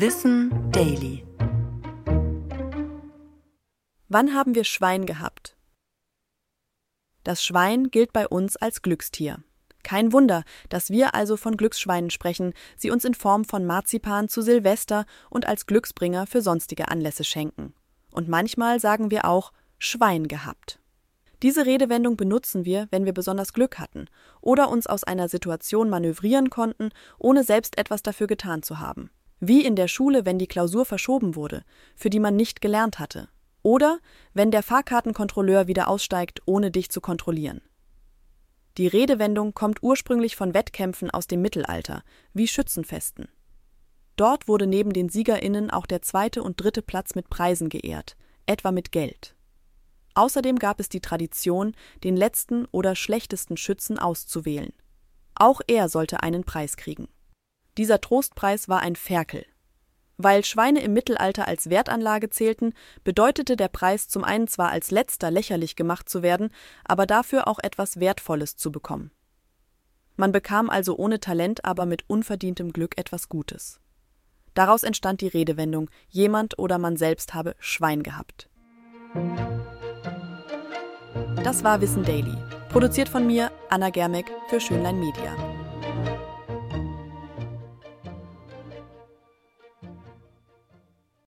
Wissen Daily. Wann haben wir Schwein gehabt? Das Schwein gilt bei uns als Glückstier. Kein Wunder, dass wir also von Glücksschweinen sprechen, sie uns in Form von Marzipan zu Silvester und als Glücksbringer für sonstige Anlässe schenken. Und manchmal sagen wir auch Schwein gehabt. Diese Redewendung benutzen wir, wenn wir besonders Glück hatten oder uns aus einer Situation manövrieren konnten, ohne selbst etwas dafür getan zu haben. Wie in der Schule, wenn die Klausur verschoben wurde, für die man nicht gelernt hatte. Oder wenn der Fahrkartenkontrolleur wieder aussteigt, ohne dich zu kontrollieren. Die Redewendung kommt ursprünglich von Wettkämpfen aus dem Mittelalter, wie Schützenfesten. Dort wurde neben den SiegerInnen auch der zweite und dritte Platz mit Preisen geehrt, etwa mit Geld. Außerdem gab es die Tradition, den letzten oder schlechtesten Schützen auszuwählen. Auch er sollte einen Preis kriegen. Dieser Trostpreis war ein Ferkel. Weil Schweine im Mittelalter als Wertanlage zählten, bedeutete der Preis zum einen zwar als letzter lächerlich gemacht zu werden, aber dafür auch etwas Wertvolles zu bekommen. Man bekam also ohne Talent, aber mit unverdientem Glück etwas Gutes. Daraus entstand die Redewendung, jemand oder man selbst habe Schwein gehabt. Das war Wissen Daily, produziert von mir, Anna Germeck, für Schönlein Media.